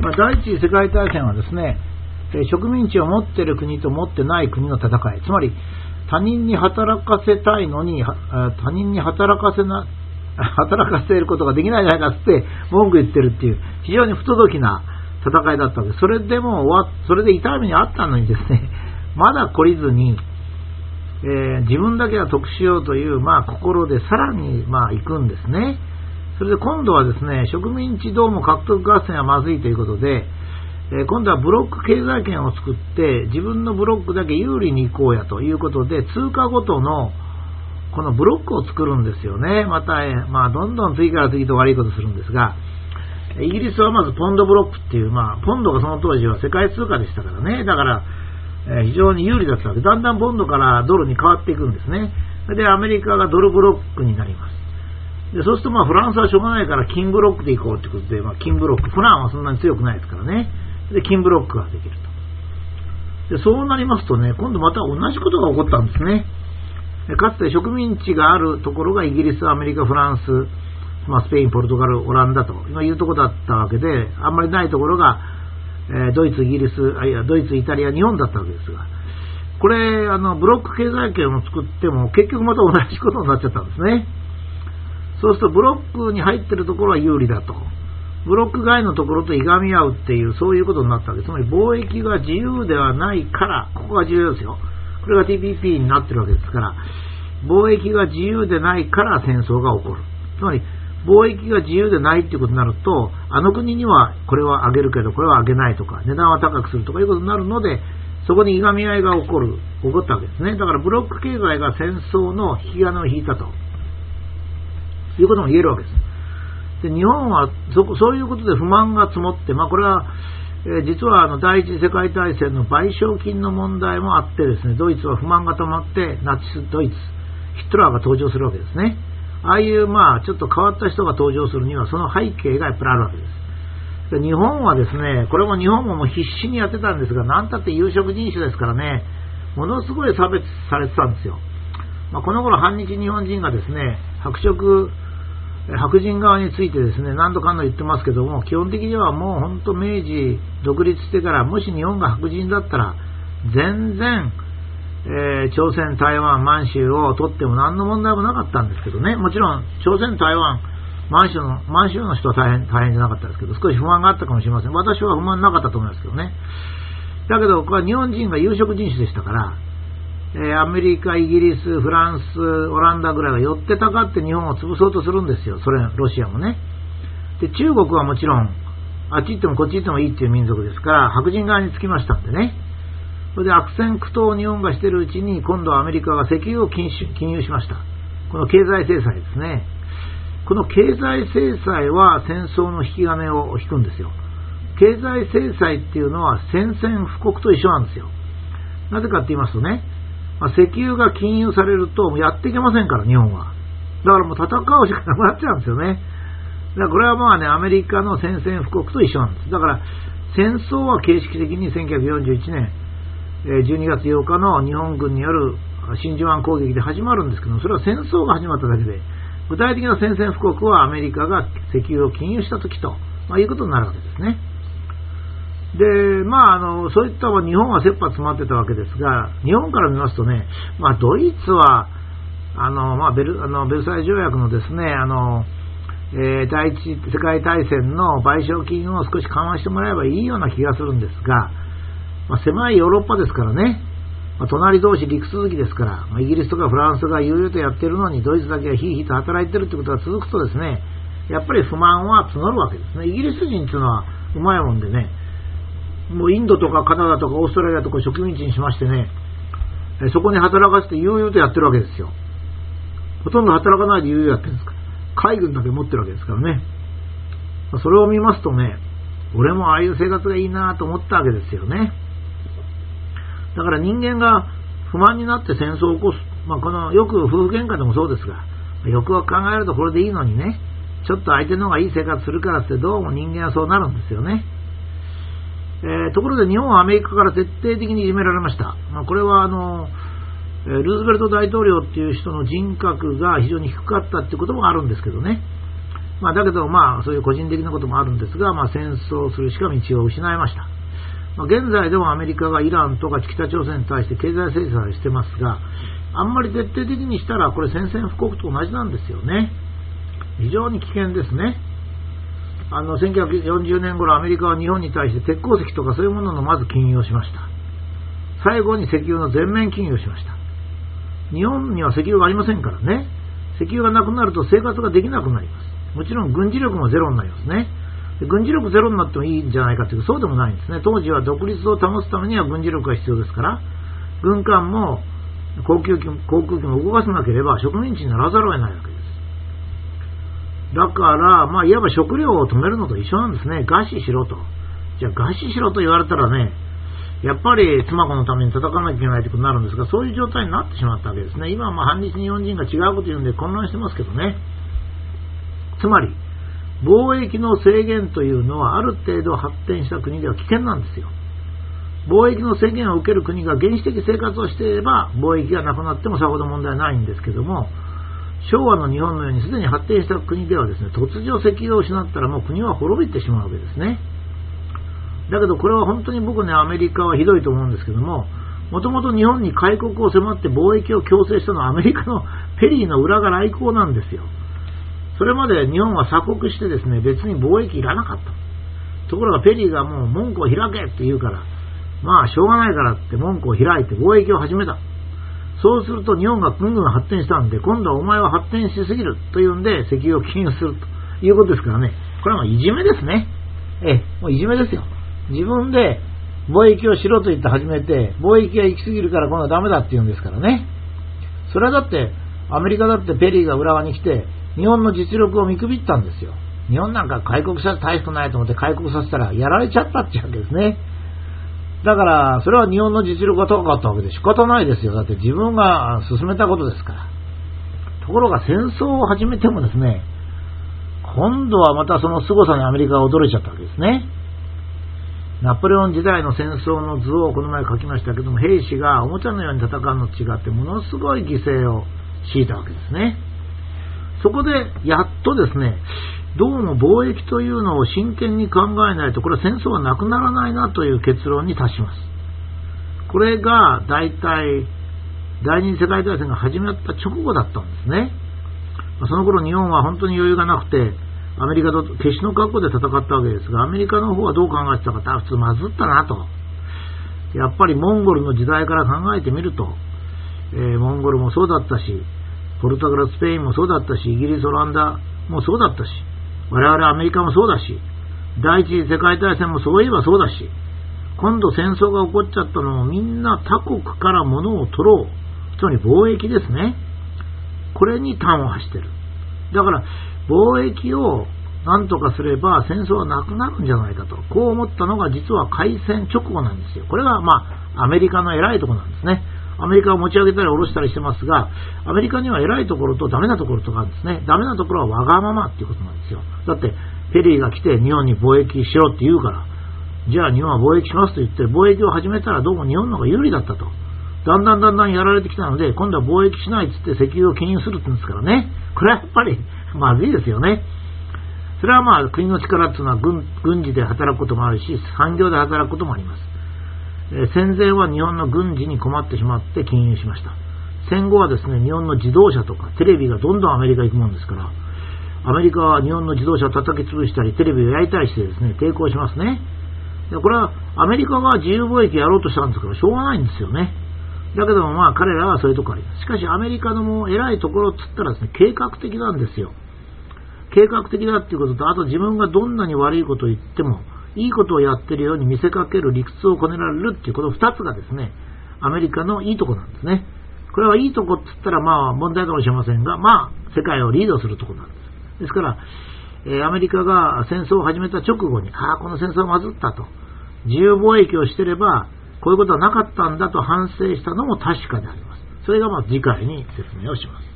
まあ、第一次世界大戦はですね、植民地を持っている国と持ってない国の戦い、つまり他人に働かせたいのに、他人に働かせな、働かせることができないじゃないかって文句言ってるっていう、非常に不届きな戦いだったわけです。それでも終わそれで痛い目にあったのにですね、まだ懲りずに、えー、自分だけは得しようという、まあ、心でさらに、まあ、行くんですね。それで今度はですね、植民地どうも獲得合戦はまずいということで、え、今度はブロック経済圏を作って、自分のブロックだけ有利に行こうやということで、通貨ごとのこのブロックを作るんですよね。また、まあ、どんどん次から次と悪いことするんですが、イギリスはまずポンドブロックっていう、まあ、ポンドがその当時は世界通貨でしたからね。だから、え非常に有利だったわけだんだんポンドからドルに変わっていくんですね。で、アメリカがドルブロックになります。でそうするとまあフランスはしょうがないから金ブロックでいこうってことで、まあ、金ブロック、フランはそんなに強くないですからね。で、金ブロックができると。で、そうなりますとね、今度また同じことが起こったんですね。かつて植民地があるところがイギリス、アメリカ、フランス、まあ、スペイン、ポルトガル、オランダというところだったわけで、あんまりないところが、えー、ドイツ、イギリス、あいやドイツ、イタリア、日本だったわけですが、これ、あのブロック経済圏を作っても、結局また同じことになっちゃったんですね。そうすると、ブロックに入ってるところは有利だと。ブロック外のところといがみ合うっていう、そういうことになったわけです。つまり貿易が自由ではないから、ここが重要ですよ。これが TPP になってるわけですから、貿易が自由でないから戦争が起こる。つまり、貿易が自由でないっていうことになると、あの国にはこれは上げるけど、これは上げないとか、値段は高くするとかいうことになるので、そこにいがみ合いが起こる、起こったわけですね。だからブロック経済が戦争の引き金を引いたということも言えるわけです。で日本はそそういうことで不満が積もって、まあ、これは、えー、実はあの第一次世界大戦の賠償金の問題もあってですね、ドイツは不満が溜まってナチスドイツ、ヒトラーが登場するわけですね。ああいうまあちょっと変わった人が登場するにはその背景がやっぱりあるわけです。で日本はですね、これも日本ももう必死にやってたんですが、なんたって有色人種ですからね、ものすごい差別されてたんですよ。まあ、この頃反日日本人がですね、白色、白人側についてですね、何度かの言ってますけども、基本的にはもう本当明治独立してから、もし日本が白人だったら、全然えー、朝鮮、台湾、満州を取っても何の問題もなかったんですけどね、もちろん朝鮮、台湾、満州の満州の人は大変大変じゃなかったですけど、少し不安があったかもしれません。私は不満なかったと思いますけどね。だけど、これは日本人が有色人種でしたから、え、アメリカ、イギリス、フランス、オランダぐらいが寄ってたかって日本を潰そうとするんですよ、それ、ロシアもね。で、中国はもちろん、あっち行ってもこっち行ってもいいっていう民族ですから、白人側につきましたんでね。それで悪戦苦闘を日本がしてるうちに、今度はアメリカが石油を禁輸しました。この経済制裁ですね。この経済制裁は戦争の引き金を引くんですよ。経済制裁っていうのは宣戦布告と一緒なんですよ。なぜかって言いますとね、まあ、石油が禁輸されるとやっていけませんから、日本は。だからもう戦うしかなくなっちゃうんですよね。だからこれはまあね、アメリカの宣戦布告と一緒なんです。だから戦争は形式的に1941年、12月8日の日本軍による真珠湾攻撃で始まるんですけどそれは戦争が始まっただけで、具体的な宣戦布告はアメリカが石油を禁輸したときと、まあ、いうことになるわけですね。で、まあ、あの、そういった日本は切羽詰まってたわけですが、日本から見ますとね、まあ、ドイツは、あの、まあ、ベル、あの、ベルサイユ条約のですね、あの、えー、第一次世界大戦の賠償金を少し緩和してもらえばいいような気がするんですが、まあ、狭いヨーロッパですからね、まあ、隣同士陸続きですから、まあ、イギリスとかフランスが悠々とやってるのにドイツだけがひいひいと働いてるってことが続くとですね、やっぱり不満は募るわけですね。イギリス人っていうのはうまいもんでね、もうインドとかカナダとかオーストラリアとか植民地にしましてね、そこに働かせて悠々とやってるわけですよ。ほとんど働かないで悠々やってるんですか。海軍だけ持ってるわけですからね。それを見ますとね、俺もああいう生活がいいなと思ったわけですよね。だから人間が不満になって戦争を起こす。まあ、この、よく夫婦喧嘩でもそうですが、よく考えるとこれでいいのにね、ちょっと相手の方がいい生活するからってどうも人間はそうなるんですよね。えー、ところで日本はアメリカから徹底的にいじめられました。まあ、これはあの、ルーズベルト大統領っていう人の人格が非常に低かったってこともあるんですけどね。まあ、だけど、まあ、そういう個人的なこともあるんですが、まあ、戦争するしか道を失いました。まあ、現在でもアメリカがイランとか北朝鮮に対して経済制裁してますが、あんまり徹底的にしたら、これ宣戦布告と同じなんですよね。非常に危険ですね。あの、1940年頃アメリカは日本に対して鉄鉱石とかそういうもののまず禁輸をしました。最後に石油の全面禁輸をしました。日本には石油がありませんからね。石油がなくなると生活ができなくなります。もちろん軍事力もゼロになりますね。軍事力ゼロになってもいいんじゃないかというとそうでもないんですね。当時は独立を保つためには軍事力が必要ですから、軍艦も航空機航空機も動かさなければ植民地にならざるを得ないわけです。だから、まあ、いわば食料を止めるのと一緒なんですね。餓死しろと。じゃあ、餓死しろと言われたらね、やっぱり妻子のために戦わなきゃいけないということになるんですが、そういう状態になってしまったわけですね。今はま反日日本人が違うこと言うんで混乱してますけどね。つまり、貿易の制限というのはある程度発展した国では危険なんですよ。貿易の制限を受ける国が原始的生活をしていれば貿易がなくなってもさほど問題ないんですけども昭和の日本のようにすでに発展した国ではですね突如石油を失ったらもう国は滅びてしまうわけですね。だけどこれは本当に僕ね、アメリカはひどいと思うんですけども、もともと日本に開国を迫って貿易を強制したのはアメリカのペリーの裏が来航なんですよ。それまで日本は鎖国してですね、別に貿易いらなかった。ところがペリーがもう門戸を開けって言うから、まあしょうがないからって門戸を開いて貿易を始めた。そうすると日本がぐんぐん発展したんで、今度はお前は発展しすぎるというんで石油を禁輸するということですからね。これはもういじめですね。ええ、もういじめですよ。自分で貿易をしろと言って始めて、貿易が行き過ぎるから今度はダメだって言うんですからね。それはだって、アメリカだってペリーが浦和に来て、日本の実力を見くびったんですよ。日本なんか開国したら大したくないと思って開国させたらやられちゃったってわけですね。だから、それは日本の実力が高かったわけで仕方ないですよ。だって自分が進めたことですから。ところが戦争を始めてもですね、今度はまたその凄さにアメリカが驚いちゃったわけですね。ナポレオン時代の戦争の図をこの前書きましたけども、兵士がおもちゃのように戦うのと違って、ものすごい犠牲を強いたわけですね。そこで、やっとですね、どうも貿易というのを真剣に考えないと、これは戦争はなくならないなという結論に達します。これが大体、第二次世界大戦が始まった直後だったんですね。その頃日本は本当に余裕がなくて、アメリカと決死の覚悟で戦ったわけですが、アメリカの方はどう考えてたかって、普通まずったなと。やっぱりモンゴルの時代から考えてみると、えー、モンゴルもそうだったし、ポルトガル、スペインもそうだったし、イギリス、オランダもそうだったし、我々アメリカもそうだし、第一次世界大戦もそういえばそうだし、今度戦争が起こっちゃったのもみんな他国から物を取ろう。つまり貿易ですね。これに端を発してる。だから、貿易を何とかすれば戦争はなくなるんじゃないかと、こう思ったのが実は開戦直後なんですよ。これがまあ、アメリカの偉いところなんですね。アメリカを持ち上げたり下ろしたりしてますが、アメリカには偉いところとダメなところとかあるんですね。ダメなところはわがままっていうことなんですよ。だって、ペリーが来て日本に貿易しろって言うから、じゃあ日本は貿易しますと言って貿易を始めたらどうも日本の方が有利だったと。だんだんだんだんやられてきたので、今度は貿易しないっつって石油を禁輸するって言うんですからね。これはやっぱりまずいですよね。それはまあ国の力っていうのは軍軍事で働くこともあるし、産業で働くこともあります。戦前は日本の軍事に困ってしまって禁輸しました。戦後はですね、日本の自動車とかテレビがどんどんアメリカ行くもんですから、アメリカは日本の自動車を叩き潰したり、テレビを焼いたりしてですね、抵抗しますね。でこれはアメリカが自由貿易やろうとしたんですから、しょうがないんですよね。だけどもまあ彼らはそういうとこあります。しかしアメリカのもう偉いところっつったらですね、計画的なんですよ。計画的だっていうことと、あと自分がどんなに悪いことを言っても、いいことをやってるように見せかける理屈をこねられるっていうこの2つがですね、アメリカのいいとこなんですね。これはいいとこって言ったらまあ問題かもしれませんが、まあ世界をリードするとこなんです。ですから、え、アメリカが戦争を始めた直後に、ああ、この戦争はまずったと。自由貿易をしてれば、こういうことはなかったんだと反省したのも確かであります。それがまあ次回に説明をします。